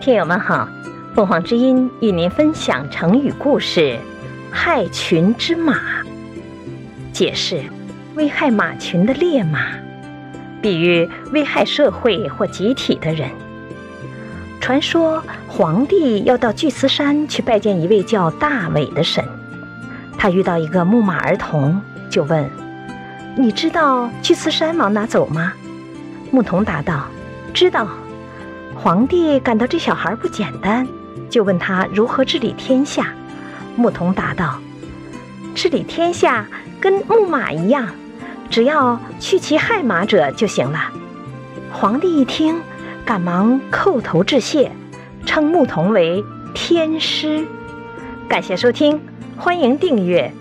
听友们好，凤凰之音与您分享成语故事“害群之马”。解释：危害马群的烈马，比喻危害社会或集体的人。传说皇帝要到巨慈山去拜见一位叫大伟的神，他遇到一个牧马儿童，就问：“你知道巨慈山往哪走吗？”牧童答道：“知道。”皇帝感到这小孩不简单，就问他如何治理天下。牧童答道：“治理天下跟牧马一样，只要去其害马者就行了。”皇帝一听，赶忙叩头致谢，称牧童为天师。感谢收听，欢迎订阅。